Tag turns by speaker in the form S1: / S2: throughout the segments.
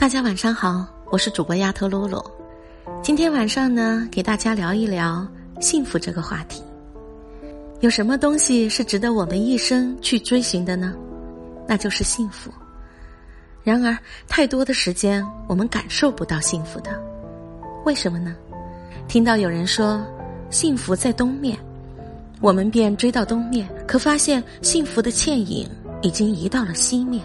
S1: 大家晚上好，我是主播丫头露露。今天晚上呢，给大家聊一聊幸福这个话题。有什么东西是值得我们一生去追寻的呢？那就是幸福。然而，太多的时间我们感受不到幸福的，为什么呢？听到有人说幸福在东面，我们便追到东面，可发现幸福的倩影已经移到了西面。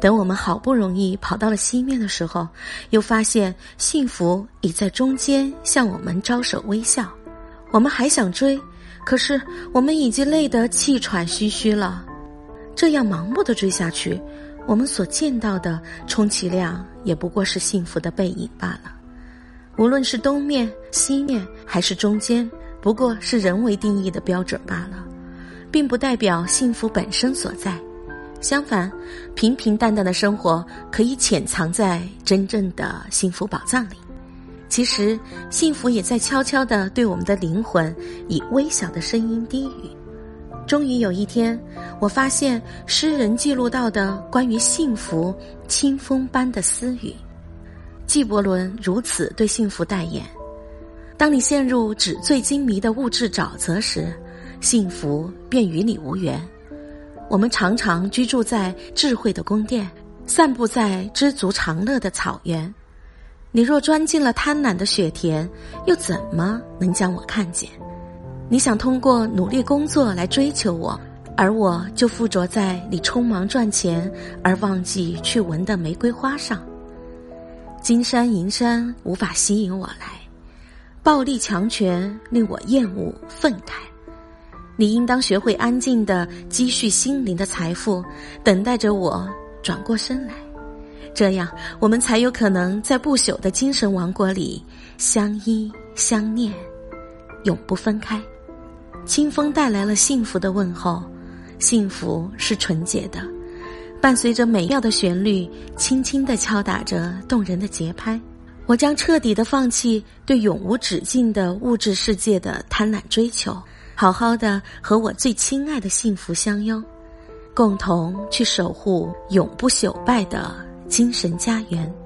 S1: 等我们好不容易跑到了西面的时候，又发现幸福已在中间向我们招手微笑。我们还想追，可是我们已经累得气喘吁吁了。这样盲目的追下去，我们所见到的充其量也不过是幸福的背影罢了。无论是东面、西面还是中间，不过是人为定义的标准罢了，并不代表幸福本身所在。相反，平平淡淡的生活可以潜藏在真正的幸福宝藏里。其实，幸福也在悄悄地对我们的灵魂以微小的声音低语。终于有一天，我发现诗人记录到的关于幸福清风般的私语。纪伯伦如此对幸福代言：当你陷入纸醉金迷的物质沼泽时，幸福便与你无缘。我们常常居住在智慧的宫殿，散布在知足常乐的草原。你若钻进了贪婪的雪田，又怎么能将我看见？你想通过努力工作来追求我，而我就附着在你匆忙赚钱而忘记去闻的玫瑰花上。金山银山无法吸引我来，暴力强权令我厌恶愤慨。你应当学会安静的积蓄心灵的财富，等待着我转过身来，这样我们才有可能在不朽的精神王国里相依相念，永不分开。清风带来了幸福的问候，幸福是纯洁的，伴随着美妙的旋律，轻轻地敲打着动人的节拍。我将彻底的放弃对永无止境的物质世界的贪婪追求。好好的和我最亲爱的幸福相拥，共同去守护永不朽败的精神家园。